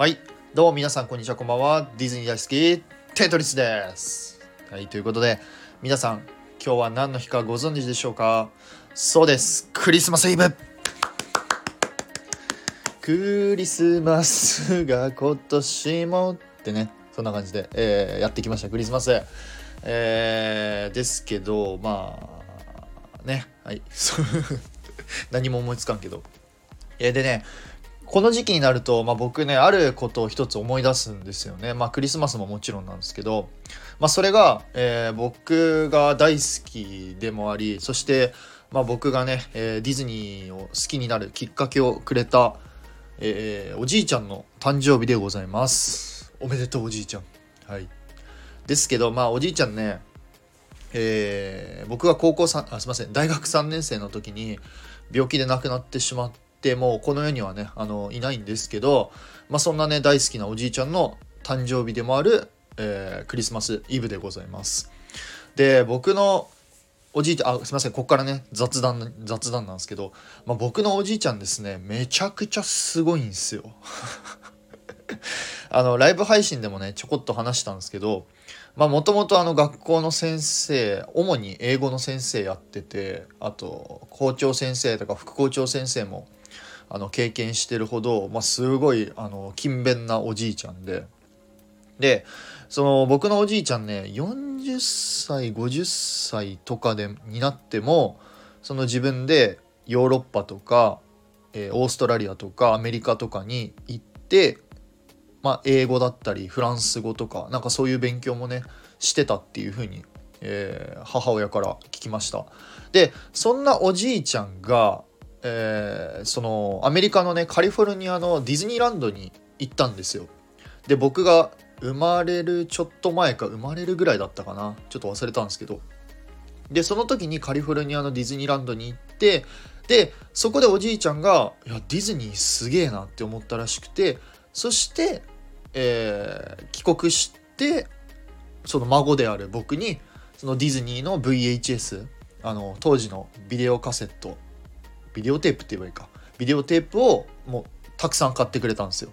はい。どうも皆さんこんにちはこんばんは。ディズニー大好きテトリスです。はいということで皆さん今日は何の日かご存知でしょうか？そうです。クリスマスイブ。クリスマスが今年もってねそんな感じで、えーやってきました。クリスマス。えーですけどまあね。はい。何も思いつかんけど。えーでねこの時期になると、まあ、僕ねあることを一つ思い出すんですよね。まあクリスマスももちろんなんですけど、まあ、それが、えー僕が大好きでもありそして、まあ、僕がね、えーディズニーを好きになるきっかけをくれた、えーおじいちゃんの誕生日でございます。おめでとうおじいちゃん。はい。ですけどまあおじいちゃんねえー僕が高校さんあすいません大学3年生の時に病気で亡くなってしまってもうこの世にはねあのいないんですけど、まあ、そんなね大好きなおじいちゃんの誕生日でもある、えークリスマスイブでございます。で僕のおじいちゃんあすいませんここからね雑談雑談なんですけど、まあ、僕のおじいちゃんですねめちゃくちゃすごいんですよ。あのライブ配信でもねちょこっと話したんですけどもともと学校の先生主に英語の先生やっててあと校長先生とか副校長先生もあの経験してるほど、まあ、すごいあの勤勉なおじいちゃんで。でその僕のおじいちゃんね40歳50歳とかでになってもその自分でヨーロッパとか、えーオーストラリアとかアメリカとかに行ってまあ、英語だったりフランス語とかなんかそういう勉強もねしてたっていう風に、えー母親から聞きました。でそんなおじいちゃんが、えーそのアメリカのねカリフォルニアのディズニーランドに行ったんですよ。で僕が生まれるちょっと前か生まれるぐらいだったかな。ちょっと忘れたんですけど。でその時にカリフォルニアのディズニーランドに行ってでそこでおじいちゃんがいやディズニーすげえなって思ったらしくてそして、えー帰国してその孫である僕にそのディズニーの VHS あの当時のビデオカセットビデオテープって言えばいいかビデオテープをもうたくさん買ってくれたんですよ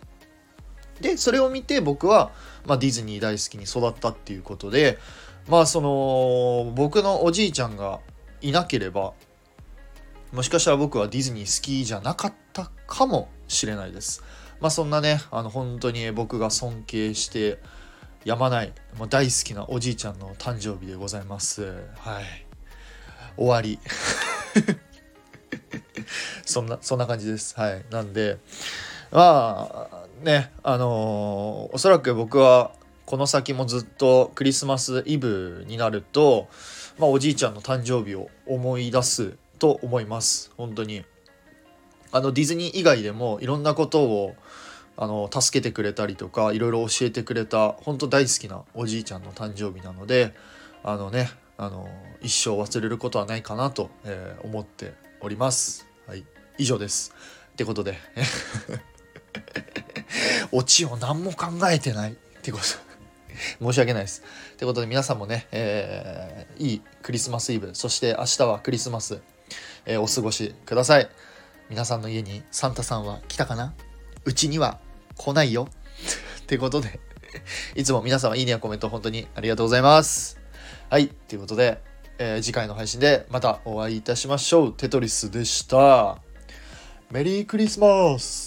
でそれを見て僕は、まあ、ディズニー大好きに育ったっていうことでまあその僕のおじいちゃんがいなければもしかしたら僕はディズニー好きじゃなかったかもしれないです。まあそんなね、あの本当に僕が尊敬してやまない、もう大好きなおじいちゃんの誕生日でございます。はい。終わり。そんな、そんな感じです。はい。なんで、まあね、あのーおそらく僕はこの先もずっとクリスマスイブになると、まあ、おじいちゃんの誕生日を思い出すと思います本当にあのディズニー以外でもいろんなことをあの助けてくれたりとかいろいろ教えてくれた本当大好きなおじいちゃんの誕生日なのであのねあの一生忘れることはないかなと、えー思っておりますはい以上ですってことで オチを何も考えてないってこと申し訳ないです。ということで皆さんもね、えーいいクリスマスイブそして明日はクリスマス、えーお過ごしください。皆さんの家にサンタさんは来たかな？うちには来ないよ。ということでいつも皆様いいねやコメント本当にありがとうございます。はい、ということで、えー次回の配信でまたお会いいたしましょう。テトリスでした。メリークリスマス。